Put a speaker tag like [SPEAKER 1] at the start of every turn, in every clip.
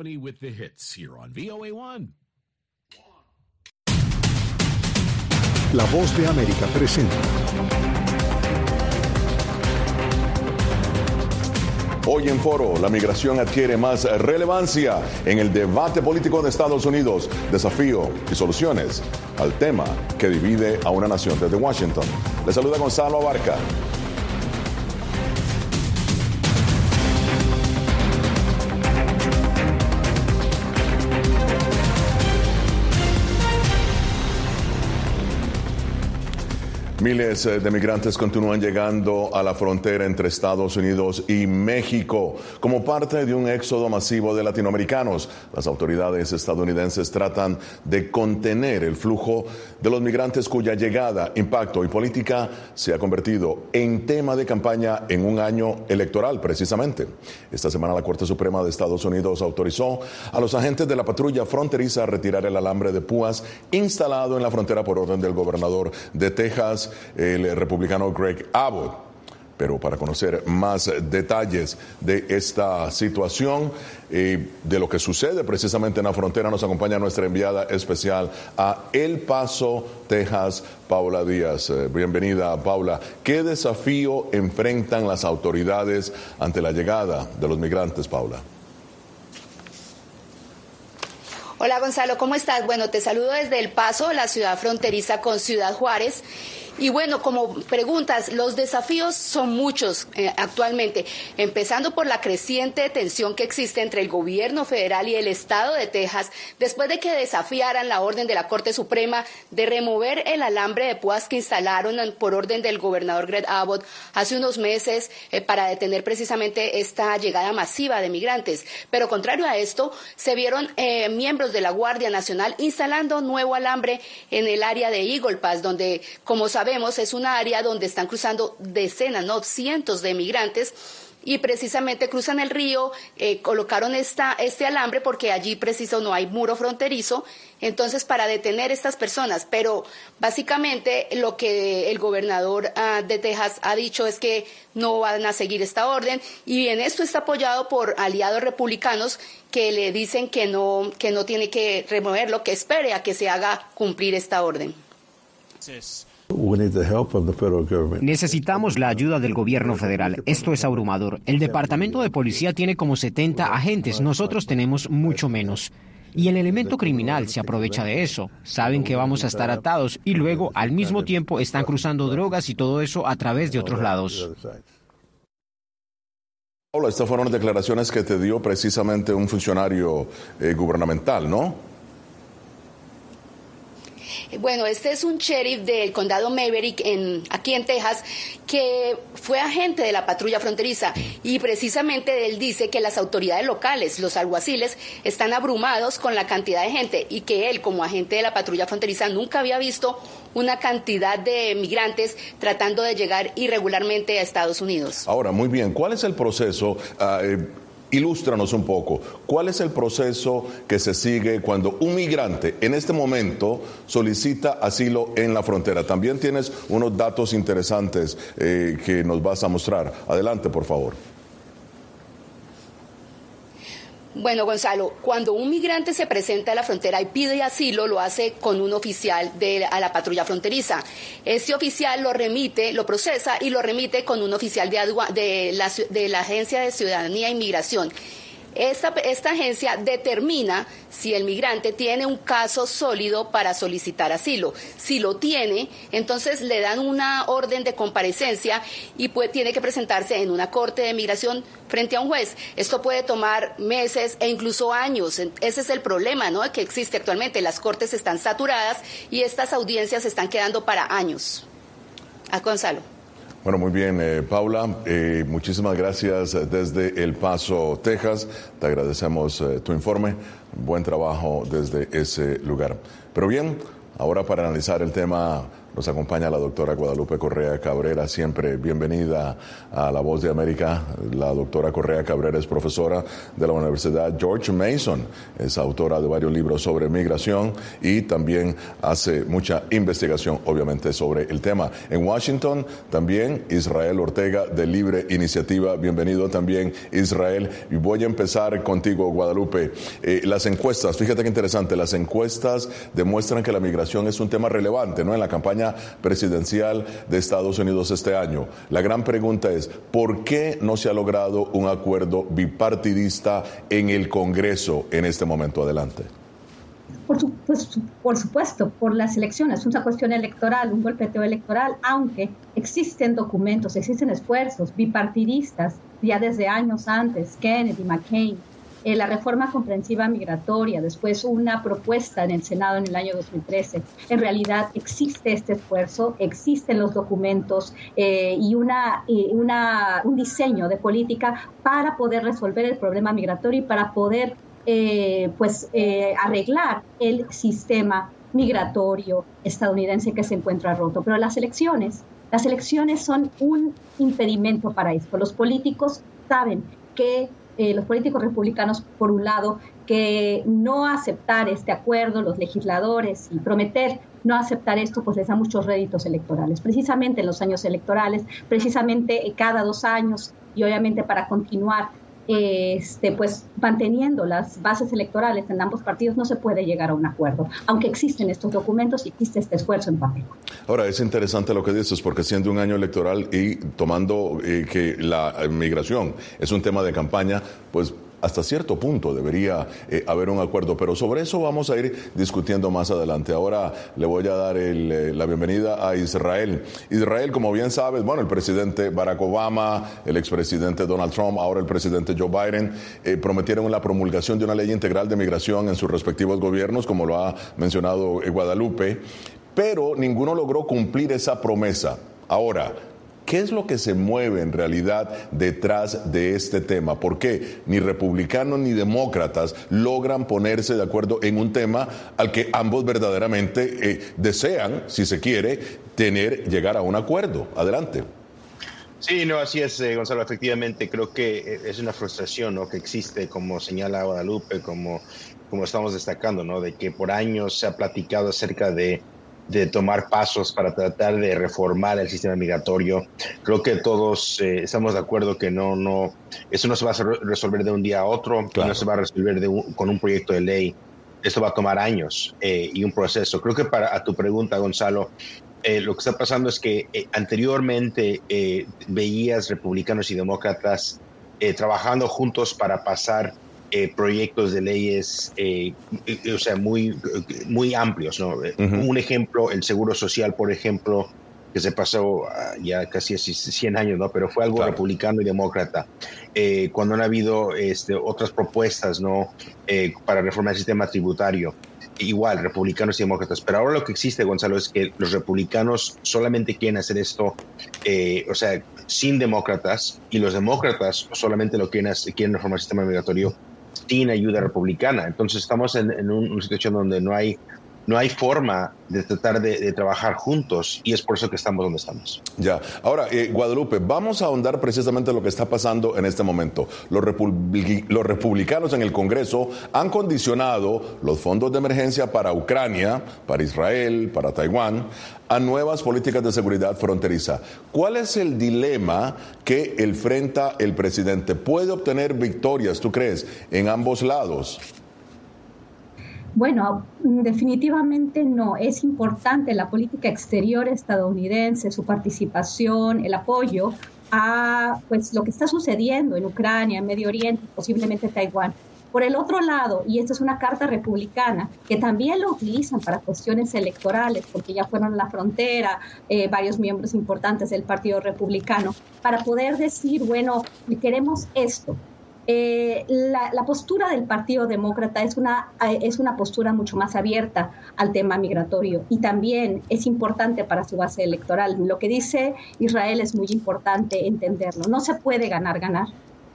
[SPEAKER 1] with the hits here on VOA1.
[SPEAKER 2] La voz de América presenta.
[SPEAKER 3] Hoy en Foro, la migración adquiere más relevancia en el debate político de Estados Unidos, desafío y soluciones al tema que divide a una nación desde Washington. Le saluda Gonzalo Abarca. Miles eh, de migrantes continúan llegando a la frontera entre Estados Unidos y México como parte de un éxodo masivo de latinoamericanos. Las autoridades estadounidenses tratan de contener el flujo de los migrantes cuya llegada, impacto y política se ha convertido en tema de campaña en un año electoral precisamente. Esta semana la Corte Suprema de Estados Unidos autorizó a los agentes de la patrulla fronteriza a retirar el alambre de púas instalado en la frontera por orden del gobernador de Texas el republicano Greg Abbott. Pero para conocer más detalles de esta situación y de lo que sucede precisamente en la frontera, nos acompaña nuestra enviada especial a El Paso, Texas, Paula Díaz. Eh, bienvenida, Paula. ¿Qué desafío enfrentan las autoridades ante la llegada de los migrantes, Paula?
[SPEAKER 4] Hola Gonzalo, ¿cómo estás? Bueno, te saludo desde El Paso, la ciudad fronteriza con Ciudad Juárez. Y bueno, como preguntas, los desafíos son muchos eh, actualmente, empezando por la creciente tensión que existe entre el gobierno federal y el estado de Texas después de que desafiaran la orden de la Corte Suprema de remover el alambre de púas que instalaron por orden del gobernador Greg Abbott hace unos meses eh, para detener precisamente esta llegada masiva de migrantes. Pero contrario a esto, se vieron eh, miembros de la Guardia Nacional instalando nuevo alambre en el área de Eagle Pass, donde, como sabemos, es un área donde están cruzando decenas, no cientos de migrantes y precisamente cruzan el río, eh, colocaron esta, este alambre porque allí preciso no hay muro fronterizo, entonces para detener estas personas, pero básicamente lo que el gobernador ah, de Texas ha dicho es que no van a seguir esta orden y bien esto está apoyado por aliados republicanos que le dicen que no, que no tiene que removerlo, que espere a que se haga cumplir esta orden.
[SPEAKER 5] Necesitamos la ayuda del gobierno federal. Esto es abrumador. El departamento de policía tiene como 70 agentes, nosotros tenemos mucho menos. Y el elemento criminal se aprovecha de eso. Saben que vamos a estar atados y luego al mismo tiempo están cruzando drogas y todo eso a través de otros lados.
[SPEAKER 3] Hola, estas fueron declaraciones que te dio precisamente un funcionario eh, gubernamental, ¿no?
[SPEAKER 4] Bueno, este es un sheriff del condado Maverick, en, aquí en Texas, que fue agente de la patrulla fronteriza y precisamente él dice que las autoridades locales, los alguaciles, están abrumados con la cantidad de gente y que él, como agente de la patrulla fronteriza, nunca había visto una cantidad de migrantes tratando de llegar irregularmente a Estados Unidos.
[SPEAKER 3] Ahora, muy bien, ¿cuál es el proceso? Ah, eh, Ilústranos un poco, ¿cuál es el proceso que se sigue cuando un migrante en este momento solicita asilo en la frontera? También tienes unos datos interesantes eh, que nos vas a mostrar. Adelante, por favor.
[SPEAKER 4] Bueno, Gonzalo, cuando un migrante se presenta a la frontera y pide asilo, lo hace con un oficial de a la patrulla fronteriza. Ese oficial lo remite, lo procesa y lo remite con un oficial de, de, la, de la Agencia de Ciudadanía e Inmigración. Esta, esta, agencia determina si el migrante tiene un caso sólido para solicitar asilo. Si lo tiene, entonces le dan una orden de comparecencia y tiene que presentarse en una corte de migración frente a un juez. Esto puede tomar meses e incluso años. Ese es el problema ¿no? que existe actualmente. Las cortes están saturadas y estas audiencias están quedando para años. A Gonzalo.
[SPEAKER 3] Bueno, muy bien, eh, Paula, eh, muchísimas gracias desde El Paso, Texas. Te agradecemos eh, tu informe. Buen trabajo desde ese lugar. Pero bien, ahora para analizar el tema Nos acompaña la doctora Guadalupe Correa Cabrera, siempre bienvenida a La Voz de América. La doctora Correa Cabrera es profesora de la Universidad George Mason, es autora de varios libros sobre migración y también hace mucha investigación, obviamente, sobre el tema. En Washington, también Israel Ortega de Libre Iniciativa. Bienvenido también, Israel. Y voy a empezar contigo, Guadalupe. Eh, las encuestas, fíjate qué interesante, las encuestas demuestran que la migración es un tema relevante, ¿no? En la campaña presidencial de Estados Unidos este año. La gran pregunta es, ¿por qué no se ha logrado un acuerdo bipartidista en el Congreso en este momento? Adelante.
[SPEAKER 6] Por, por, supuesto, por las elecciones, una cuestión electoral, un golpeteo electoral, aunque existen documentos, existen esfuerzos bipartidistas ya desde años antes, Kennedy, McCain, eh, la reforma comprensiva migratoria, después una propuesta en el Senado en el año 2013. En realidad existe este esfuerzo, existen los documentos eh, y una, una, un diseño de política para poder resolver el problema migratorio y para poder eh, pues, arreglar el sistema migratorio estadounidense que se encuentra roto. Pero las elecciones, las elecciones son un impedimento para esto. Los políticos saben que eh, los políticos republicanos, por un lado, que no aceptar este acuerdo, los legisladores, y prometer no aceptar esto, pues les da muchos réditos electorales. Precisamente en los años electorales, precisamente cada dos años, y obviamente para continuar este, pues manteniendo las bases electorales en ambos partidos no se puede llegar a un acuerdo, aunque existen estos documentos y existe este esfuerzo en papel.
[SPEAKER 3] Ahora, es interesante lo que dices, porque siendo un año electoral y tomando eh, que la migración es un tema de campaña, pues hasta cierto punto debería eh, haber un acuerdo, pero sobre eso vamos a ir discutiendo más adelante. Ahora le voy a dar eh, la bienvenida a Israel. Israel, como bien sabes, bueno, el presidente Barack Obama, el expresidente Donald Trump, ahora el presidente Joe Biden, eh, prometieron la promulgación de una ley integral de migración en sus respectivos gobiernos, como lo ha mencionado Guadalupe, pero ninguno logró cumplir esa promesa. Ahora, ¿Qué es lo que se mueve en realidad detrás de este tema? ¿Por qué ni republicanos ni demócratas logran ponerse de acuerdo en un tema al que ambos verdaderamente eh, desean, si se quiere, tener, llegar a un acuerdo? Adelante.
[SPEAKER 7] Sí, no, así es, eh, Gonzalo. Efectivamente, creo que eh, es una frustración ¿no? que existe, como señala Guadalupe, como, como estamos destacando, ¿no? de que por años se ha platicado acerca de de tomar pasos para tratar de reformar el sistema migratorio. Creo que todos eh, estamos de acuerdo que no, no, eso no se va a resolver de un día a otro, no se va a resolver con un proyecto de ley. Esto va a tomar años eh, y un proceso. Creo que para a tu pregunta, Gonzalo, eh, lo que está pasando es que anteriormente veías republicanos y demócratas trabajando juntos para pasar eh, proyectos de leyes, eh, o sea, muy, muy amplios. ¿no? Un ejemplo, el Seguro Social, por ejemplo, que se pasó ah, ya casi 100 años, ¿no? Pero fue algo republicano y demócrata. Eh, cuando han habido este, otras propuestas, ¿no? para reformar el sistema tributario, igual, republicanos y demócratas. Pero ahora lo que existe, Gonzalo, es que los republicanos solamente quieren hacer esto, o sea, sin demócratas, y los demócratas solamente lo quieren, quieren reformar el sistema migratorio sin ayuda republicana. Entonces estamos en, una situación donde no hay no hay forma de tratar de, trabajar juntos y es por eso que estamos donde estamos.
[SPEAKER 3] Ya, ahora, eh, Guadalupe, vamos a ahondar precisamente lo que está pasando en este momento. Los, los republicanos en el Congreso han condicionado los fondos de emergencia para Ucrania, para Israel, para Taiwán, a nuevas políticas de seguridad fronteriza. ¿Cuál es el dilema que enfrenta el presidente? ¿Puede obtener victorias, tú crees, en ambos lados?
[SPEAKER 6] Bueno, definitivamente no. Es importante la política exterior estadounidense, su participación, el apoyo a pues, lo que está sucediendo en Ucrania, en Medio Oriente, posiblemente Taiwán. Por el otro lado, y esta es una carta republicana, que también lo utilizan para cuestiones electorales, porque ya fueron a la frontera eh, varios miembros importantes del Partido Republicano, para poder decir, bueno, queremos esto, eh, la, postura del Partido Demócrata es una, eh, es una postura mucho más abierta al tema migratorio y también es importante para su base electoral. Lo que dice Israel es muy importante entenderlo. No se puede ganar, ganar.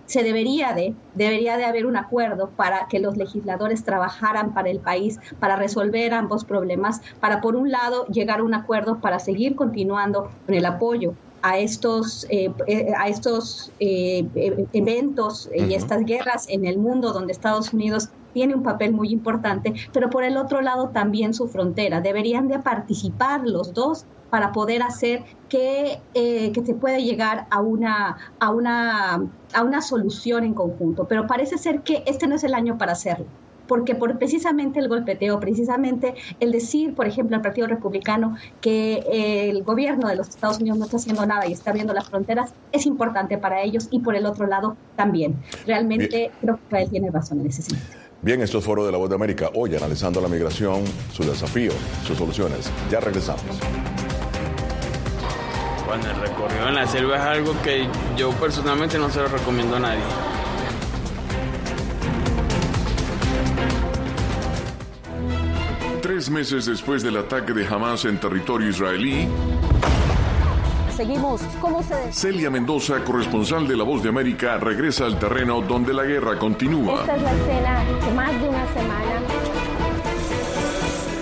[SPEAKER 6] se debería de, debería de haber un acuerdo para que los legisladores trabajaran para el país, para resolver ambos problemas, para por un lado llegar a un acuerdo para seguir continuando con el apoyo a estos, eh, eh, a estos eh, eventos y estas guerras en el mundo donde Estados Unidos tiene un papel muy importante, pero por el otro lado también su frontera. Deberían de participar los dos para poder hacer que, eh, que se pueda llegar a una, a, una, a una solución en conjunto. Pero parece ser que este no es el año para hacerlo porque por precisamente el golpeteo, precisamente el decir, por ejemplo, al Partido Republicano que eh, el gobierno de los Estados Unidos no está haciendo nada y está abriendo las fronteras, es importante para ellos y por el otro lado también. Realmente creo que Israel tiene razón en ese sentido.
[SPEAKER 3] Bien, esto es Foro de la Voz de América. Hoy analizando la migración, su desafío, sus soluciones. Ya regresamos.
[SPEAKER 8] Bueno, el recorrido en la selva es algo que yo personalmente no se lo recomiendo a nadie.
[SPEAKER 9] Tres meses después del ataque de Hamas en territorio israelí,
[SPEAKER 10] Seguimos. ¿Cómo se.?
[SPEAKER 9] Celia Mendoza, corresponsal de La Voz de América, regresa al terreno donde la guerra continúa.
[SPEAKER 10] Esta es la escena de más de una semana.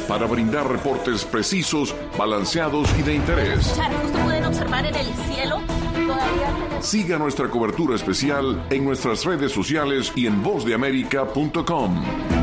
[SPEAKER 9] Para brindar reportes precisos, balanceados y de interés.
[SPEAKER 10] Justo pueden observar en el cielo. Todavía
[SPEAKER 9] Siga nuestra cobertura especial en nuestras redes sociales y en vozdeamerica.com.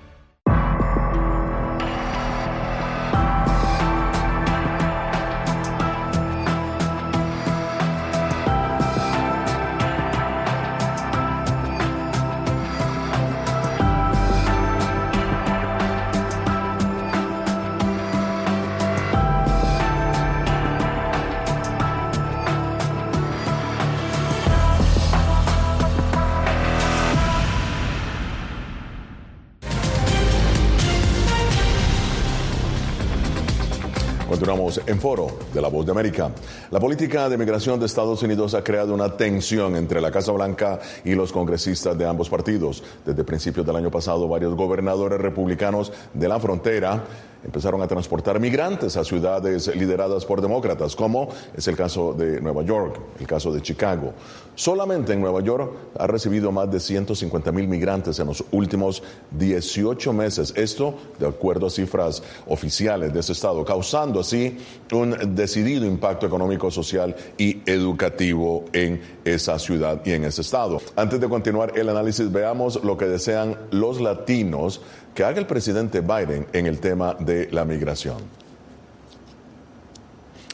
[SPEAKER 3] en foro de la Voz de América. La política de migración de Estados Unidos ha creado una tensión entre la Casa Blanca y los congresistas de ambos partidos. Desde principios del año pasado, varios gobernadores republicanos de la frontera empezaron a transportar migrantes a ciudades lideradas por demócratas, como es el caso de Nueva York, el caso de Chicago. Solamente en Nueva York ha recibido más de 150 mil migrantes en los últimos 18 meses. Esto de acuerdo a cifras oficiales de ese estado, causando así un decidido impacto económico, social y educativo en esa ciudad y en ese estado. Antes de continuar el análisis, veamos lo que desean los latinos que haga el presidente Biden en el tema de la migración.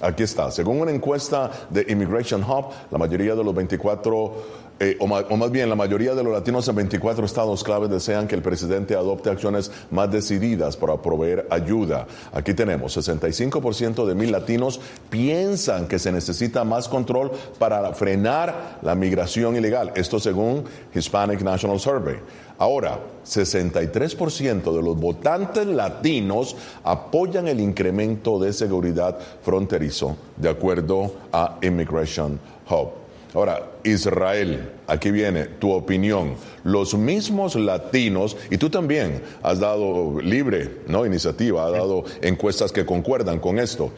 [SPEAKER 3] Aquí está. Según una encuesta de Immigration Hub, la mayoría de los 24 eh, o, más, o, más, bien la mayoría de los latinos en 24 estados claves desean que el presidente adopte acciones más decididas para proveer ayuda. Aquí tenemos 65% de mil latinos piensan que se necesita más control para frenar la migración ilegal. Esto según Hispanic National Survey. Ahora, 63% de los votantes latinos apoyan el incremento de seguridad fronterizo, de acuerdo a Immigration Hub. Ahora, Israel, aquí viene tu opinión. Los mismos latinos, y tú también has dado libre, ¿no? Iniciativa, has dado encuestas que concuerdan con esto.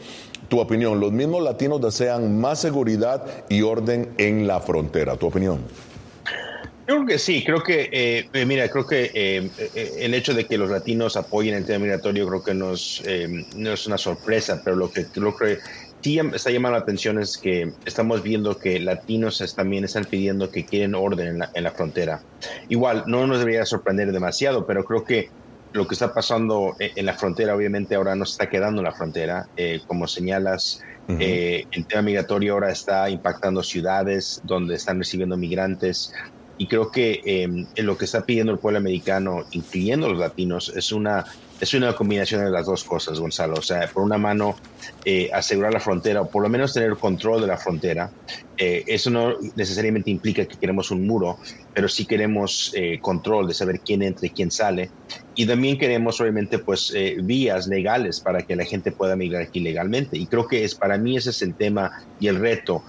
[SPEAKER 3] Tu opinión, los mismos latinos desean más seguridad y orden en la frontera. Tu opinión.
[SPEAKER 7] Creo que sí, creo que, eh, mira, creo que eh, el hecho de que los latinos apoyen el tema migratorio creo que no es, eh, no es una sorpresa, pero lo que creo que sí está llamando la atención es que estamos viendo que latinos también están pidiendo que quieren orden en la, frontera. Igual, no nos debería sorprender demasiado, pero creo que lo que está pasando e, en la frontera, obviamente ahora no está quedando en la frontera. Eh, como señalas, eh, el tema migratorio ahora está impactando ciudades donde están recibiendo migrantes. Y creo que em, lo que está pidiendo el pueblo americano, incluyendo los latinos, es una es una combinación de las dos cosas, Gonzalo. O sea, por una mano, eh, asegurar la frontera, o por lo menos tener control de la frontera. Eh, eso no necesariamente implica que queremos un muro, pero sí queremos eh, control de saber quién entra y quién sale. Y también queremos, obviamente, pues vías legales para que la gente pueda migrar aquí legalmente. Y creo que es para mí ese es el tema y el reto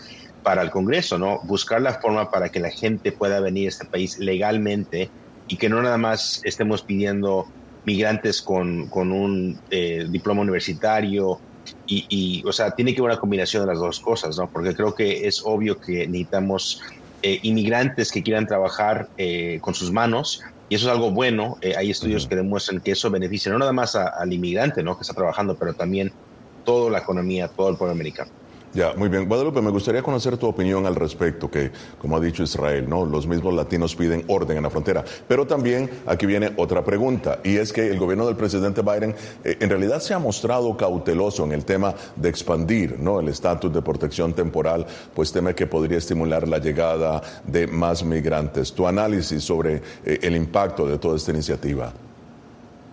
[SPEAKER 7] para el Congreso, ¿no? Buscar la forma para que la gente pueda venir a este país legalmente y que no nada más estemos pidiendo migrantes con, con un eh, diploma universitario y, o sea, tiene que haber una combinación de las dos cosas, ¿no? Porque creo que es obvio que necesitamos eh, inmigrantes que quieran trabajar eh, con sus manos y eso es algo bueno. hay estudios que demuestran que eso beneficia no nada más al inmigrante, ¿no? Que está trabajando, pero también toda la economía, todo el pueblo americano.
[SPEAKER 3] Ya, muy bien. Guadalupe, me gustaría conocer tu opinión al respecto, que como ha dicho Israel, ¿no? Los mismos latinos piden orden en la frontera. Pero también aquí viene otra pregunta, y es que el gobierno del presidente Biden eh, en realidad se ha mostrado cauteloso en el tema de expandir, ¿no? El estatus de protección temporal, pues teme que podría estimular la llegada de más migrantes. Tu análisis sobre eh, el impacto de toda esta iniciativa.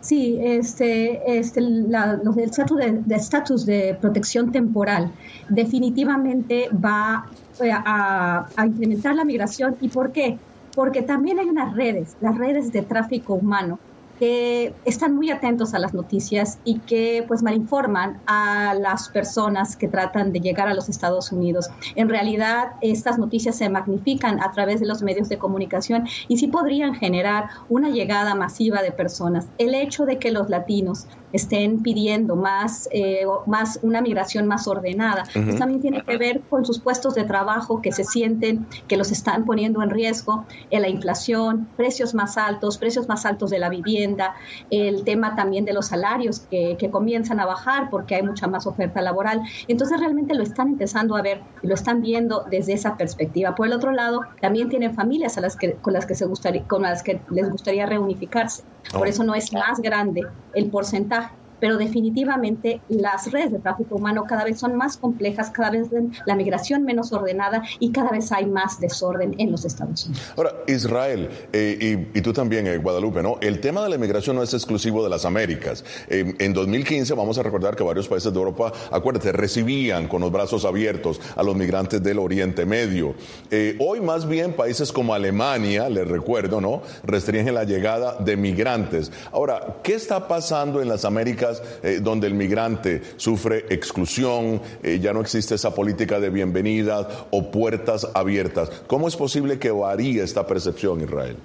[SPEAKER 6] Sí, este, este, la, el de estatus de, protección temporal definitivamente va eh, a, a, incrementar la migración. ¿Y por qué? Porque también hay unas redes, las redes de tráfico humano, que están muy atentos a las noticias y que pues malinforman a las personas que tratan de llegar a los Estados Unidos. En realidad, estas noticias se magnifican a través de los medios de comunicación y sí podrían generar una llegada masiva de personas. El hecho de que los latinos estén pidiendo más, eh, más una migración más ordenada. Pues también tiene que ver con sus puestos de trabajo que se sienten que los están poniendo en riesgo, en la inflación, precios más altos, precios más altos de la vivienda, el tema también de los salarios que, que comienzan a bajar porque hay mucha más oferta laboral. Entonces realmente lo están empezando a ver y lo están viendo desde esa perspectiva. Por el otro lado, también tienen familias a las que, con las que se gustaría, con las que les gustaría reunificarse. Por oh. eso no es más grande el porcentaje pero definitivamente las redes de tráfico humano cada vez son más complejas, cada vez la migración menos ordenada y cada vez hay más desorden en los Estados Unidos.
[SPEAKER 3] Ahora, Israel, eh, y, tú también, eh, Guadalupe, ¿no? El tema de la inmigración no es exclusivo de las Américas. en 2015 vamos a recordar que varios países de Europa, acuérdate, recibían con los brazos abiertos a los migrantes del Oriente Medio. Eh, hoy más bien países como Alemania, les recuerdo, ¿no? Restringen la llegada de migrantes. Ahora, ¿qué está pasando en las Américas? Eh, donde el migrante sufre exclusión, eh, ya no existe esa política de bienvenida o puertas abiertas. ¿Cómo es posible que varíe esta percepción, Israel?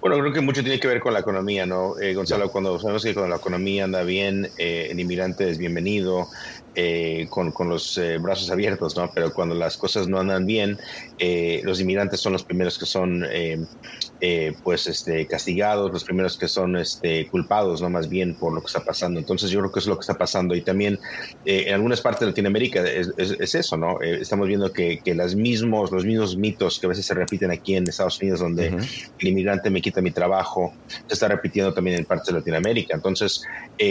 [SPEAKER 7] Bueno, creo que mucho tiene que ver con la economía, ¿no? Eh, Gonzalo, cuando sabemos que cuando la economía anda bien, el inmigrante es bienvenido, con, con, los brazos abiertos, ¿no? Pero cuando las cosas no andan bien, los inmigrantes son los primeros que son eh, pues este, castigados, los primeros que son este, culpados, no más bien por lo que está pasando. Entonces yo creo que es lo que está pasando y también eh, en algunas partes de Latinoamérica es, eso, ¿no? Eh, estamos viendo que, que las mismos, los mismos mitos que a veces se repiten aquí en Estados Unidos, donde el inmigrante me quita mi trabajo, se está repitiendo también en partes de Latinoamérica. Entonces,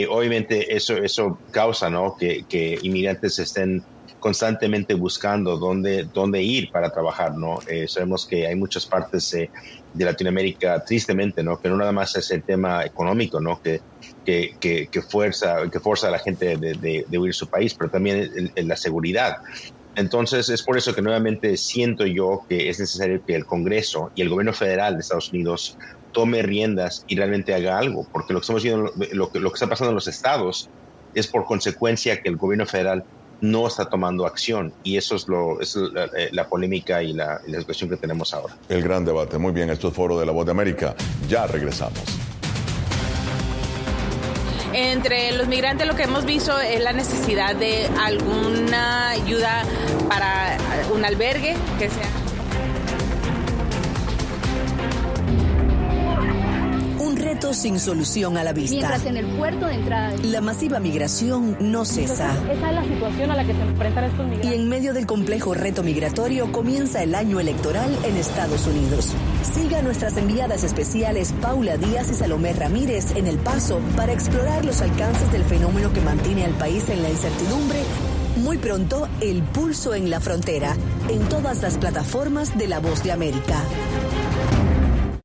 [SPEAKER 7] obviamente eso, eso causa, ¿no? Que, que inmigrantes estén constantemente buscando dónde, dónde ir para trabajar, ¿no? sabemos que hay muchas partes de Latinoamérica, tristemente, ¿no? Que no nada más es el tema económico, ¿no? Que, que, que, fuerza, que fuerza a la gente de, de, huir su país, pero también la seguridad. Entonces, es por eso que nuevamente siento yo que es necesario que el Congreso y el gobierno federal de Estados Unidos tome riendas y realmente haga algo, porque lo que estamos viendo, lo que, lo que está pasando en los estados es por consecuencia que el gobierno federal no está tomando acción y eso es, lo, es la, eh, polémica y la, la situación que tenemos ahora.
[SPEAKER 3] El gran debate. Muy bien, esto es Foro de la Voz de América. Ya regresamos.
[SPEAKER 11] Entre los migrantes lo que hemos visto es la necesidad de alguna ayuda para un albergue que sea
[SPEAKER 12] sin solución a la vista.
[SPEAKER 4] Mientras en el puerto de entrada.
[SPEAKER 12] La masiva migración no cesa.
[SPEAKER 10] esa es la situación a la que se enfrentan estos migrantes.
[SPEAKER 12] Y en medio del complejo reto migratorio comienza el año electoral en Estados Unidos. Siga nuestras enviadas especiales Paula Díaz y Salomé Ramírez en El Paso para explorar los alcances del fenómeno que mantiene al país en la incertidumbre muy pronto, El Pulso en la Frontera, en todas las plataformas de La Voz de América.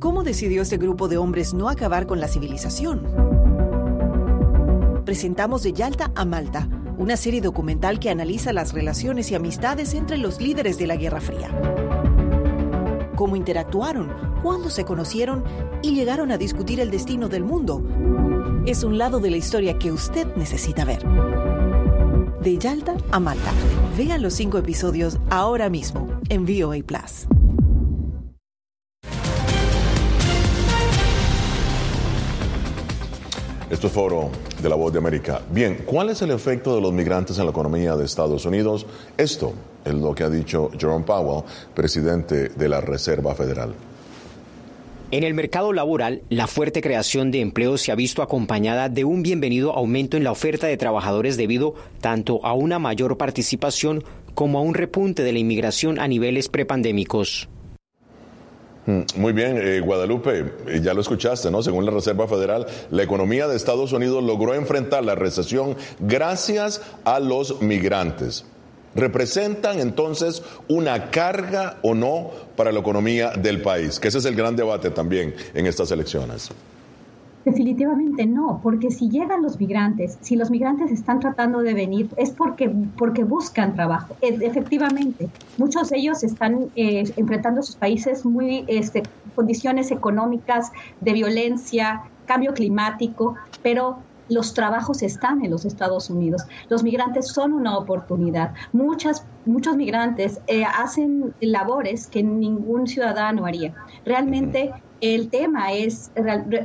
[SPEAKER 13] ¿Cómo decidió este grupo de hombres no acabar con la civilización? Presentamos de Yalta a Malta, una serie documental que analiza las relaciones y amistades entre los líderes de la Guerra Fría. Cómo interactuaron, cuándo se conocieron y llegaron a discutir el destino del mundo. Es un lado de la historia que usted necesita ver. De Yalta a Malta. Vean los cinco episodios ahora mismo en VOA Plus.
[SPEAKER 3] Esto es Foro de la Voz de América. Bien, ¿cuál es el efecto de los migrantes en la economía de Estados Unidos? Esto es lo que ha dicho Jerome Powell, presidente de la Reserva Federal.
[SPEAKER 5] En el mercado laboral, la fuerte creación de empleos se ha visto acompañada de un bienvenido aumento en la oferta de trabajadores debido tanto a una mayor participación como a un repunte de la inmigración a niveles prepandémicos.
[SPEAKER 3] Mm, muy bien, eh, Guadalupe, eh, ya lo escuchaste, ¿no? Según la Reserva Federal, la economía de Estados Unidos logró enfrentar la recesión gracias a los migrantes. ¿Representan entonces una carga o no para la economía del país? Que ese es el gran debate también en estas elecciones.
[SPEAKER 6] Definitivamente no, porque si llegan los migrantes, si los migrantes están tratando de venir, es porque, porque buscan trabajo. efectivamente, muchos de ellos están eh, enfrentando sus países muy este, condiciones económicas, de violencia, cambio climático, pero los trabajos están en los Estados Unidos. Los migrantes son una oportunidad. Muchas, muchos migrantes eh, hacen labores que ningún ciudadano haría. Realmente el tema es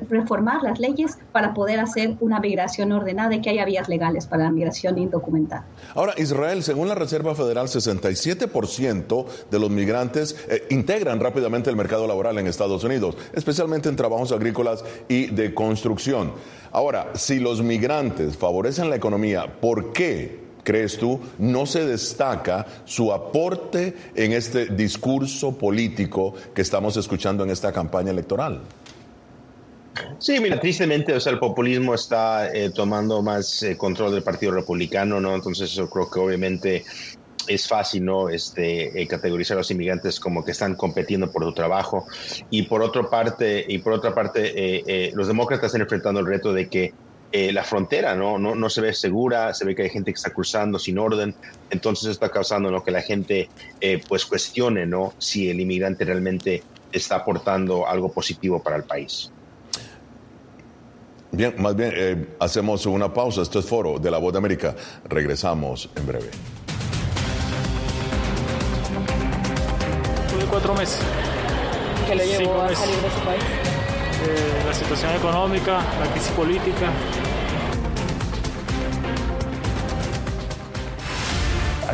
[SPEAKER 6] reformar las leyes para poder hacer una migración ordenada y que haya vías legales para la migración indocumentada.
[SPEAKER 3] Ahora, Israel, según la Reserva Federal, 67% de los migrantes eh, integran rápidamente el mercado laboral en Estados Unidos, especialmente en trabajos agrícolas y de construcción. Ahora, si los migrantes favorecen la economía, ¿por qué crees tú, no se destaca su aporte en este discurso político que estamos escuchando en esta campaña electoral?
[SPEAKER 7] Sí, mira, tristemente, o sea, el populismo está eh, tomando más eh, control del Partido Republicano, ¿no? Entonces, yo creo que obviamente es fácil, ¿no? Este, eh, categorizar a los inmigrantes como que están compitiendo por su trabajo. Y por otra parte, y por otra parte, los demócratas están enfrentando el reto de que eh, la frontera ¿no? ¿no? No, se ve segura, se ve que hay gente que está cruzando sin orden, entonces está causando ¿no? que la gente eh, pues cuestione ¿no? si el inmigrante realmente está aportando algo positivo para el país.
[SPEAKER 3] Bien, más bien eh, hacemos una pausa. Esto es Foro de la Voz de América. Regresamos en breve.
[SPEAKER 14] Tuve cuatro meses.
[SPEAKER 10] ¿Qué le llevó a salir de su país?
[SPEAKER 14] la situación económica, la crisis política.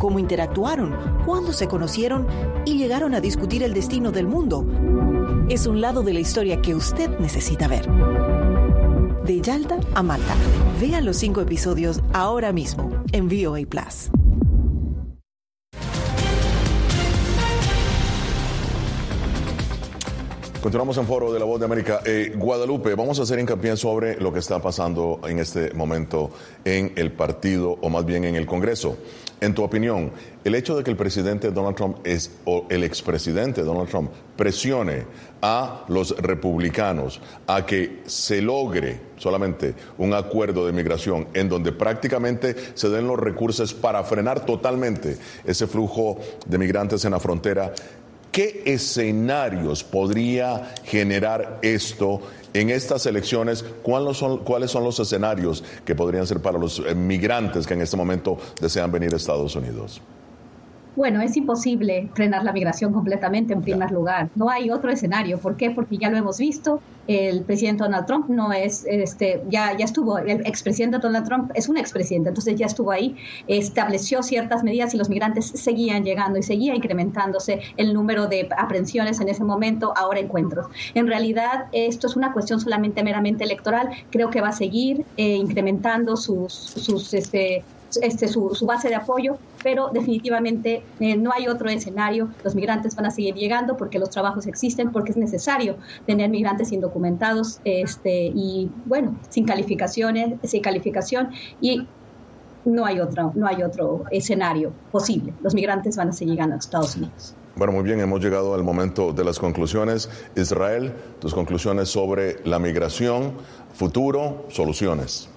[SPEAKER 13] cómo interactuaron, cuándo se conocieron y llegaron a discutir el destino del mundo. Es un lado de la historia que usted necesita ver. De Yalta a Malta. Vea los cinco episodios ahora mismo en VOA Plus.
[SPEAKER 3] Continuamos en foro de la Voz de América. Eh, Guadalupe, vamos a hacer hincapié sobre lo que está pasando en este momento en el partido, o más bien en el Congreso. En tu opinión, el hecho de que el presidente Donald Trump es, o el expresidente Donald Trump presione a los republicanos a que se logre solamente un acuerdo de migración en donde prácticamente se den los recursos para frenar totalmente ese flujo de migrantes en la frontera, ¿qué escenarios podría generar esto en estas elecciones, ¿cuáles son, ¿cuáles son los escenarios que podrían ser para los eh, migrantes que en este momento desean venir a Estados Unidos?
[SPEAKER 6] Bueno, es imposible frenar la migración completamente en primer lugar. No hay otro escenario. ¿Por qué? Porque ya lo hemos visto. El presidente Donald Trump no es, este, ya, ya estuvo, el expresidente Donald Trump es un expresidente, entonces ya estuvo ahí, estableció ciertas medidas y los migrantes seguían llegando y seguía incrementándose el número de aprehensiones en ese momento, ahora encuentros. En realidad, esto es una cuestión solamente meramente electoral. Creo que va a seguir eh, incrementando sus, sus este, este, su, base de apoyo, pero definitivamente eh, no hay otro escenario. Los migrantes van a seguir llegando porque los trabajos existen, porque es necesario tener migrantes indocumentados este, y, bueno, sin calificaciones, sin calificación y no hay otro, no hay otro escenario posible. Los migrantes van a seguir llegando a Estados Unidos.
[SPEAKER 3] Bueno, muy bien, hemos llegado al momento de las conclusiones. Israel, tus conclusiones sobre la migración, futuro, soluciones.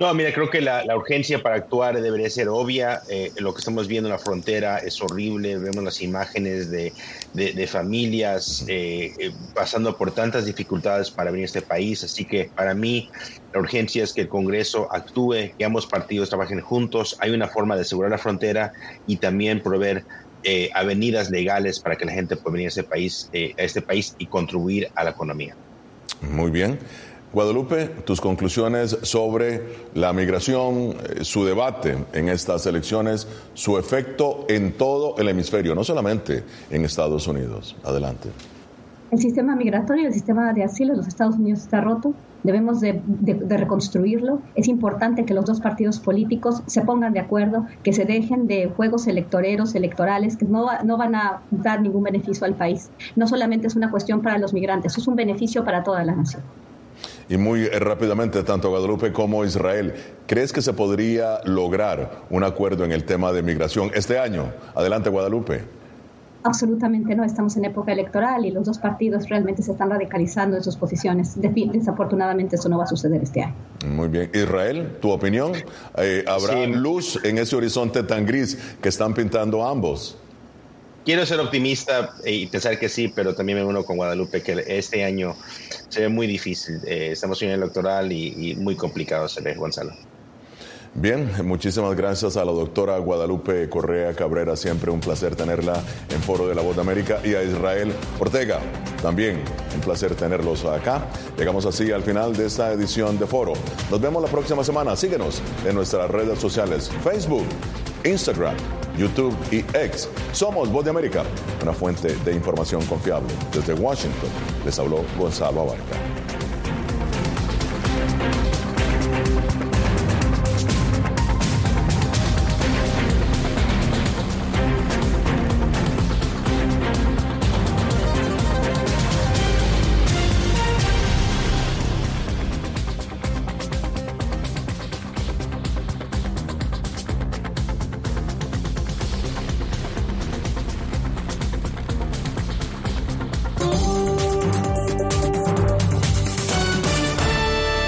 [SPEAKER 7] No, mira, creo que la, urgencia para actuar debería ser obvia. Eh, lo que estamos viendo en la frontera es horrible. Vemos las imágenes de, familias eh, eh, pasando por tantas dificultades para venir a este país. Así que para mí la urgencia es que el Congreso actúe, que ambos partidos trabajen juntos. Hay una forma de asegurar la frontera y también proveer avenidas legales para que la gente pueda venir a este país, a este país y contribuir a la economía.
[SPEAKER 3] Muy bien. Guadalupe, tus conclusiones sobre la migración, eh, su debate en estas elecciones, su efecto en todo el hemisferio, no solamente en Estados Unidos. Adelante.
[SPEAKER 6] El sistema migratorio, el sistema de asilo de los Estados Unidos está roto. Debemos de, reconstruirlo. Es importante que los dos partidos políticos se pongan de acuerdo, que se dejen de juegos electoreros, electorales, que no, no van a dar ningún beneficio al país. No solamente es una cuestión para los migrantes, es un beneficio para toda la nación.
[SPEAKER 3] Y muy rápidamente, tanto Guadalupe como Israel, ¿crees que se podría lograr un acuerdo en el tema de migración este año? Adelante, Guadalupe.
[SPEAKER 6] Absolutamente no, estamos en época electoral y los dos partidos realmente se están radicalizando en sus posiciones. Desafortunadamente eso no va a suceder este año.
[SPEAKER 3] Muy bien. Israel, ¿tu opinión? Eh, ¿Habrá luz en ese horizonte tan gris que están pintando ambos?
[SPEAKER 7] Quiero ser optimista y pensar que sí, pero también me uno con Guadalupe que este año se ve muy difícil. Eh, estamos en el electoral y, muy complicado se ve, Gonzalo.
[SPEAKER 3] Bien, muchísimas gracias a la doctora Guadalupe Correa Cabrera, siempre un placer tenerla en Foro de la Voz de América, y a Israel Ortega, también un placer tenerlos acá. Llegamos así al final de esta edición de Foro. Nos vemos la próxima semana. Síguenos en nuestras redes sociales, Facebook, Instagram, YouTube y X. Somos Voz de América, una fuente de información confiable. Desde Washington les habló Gonzalo Abarca.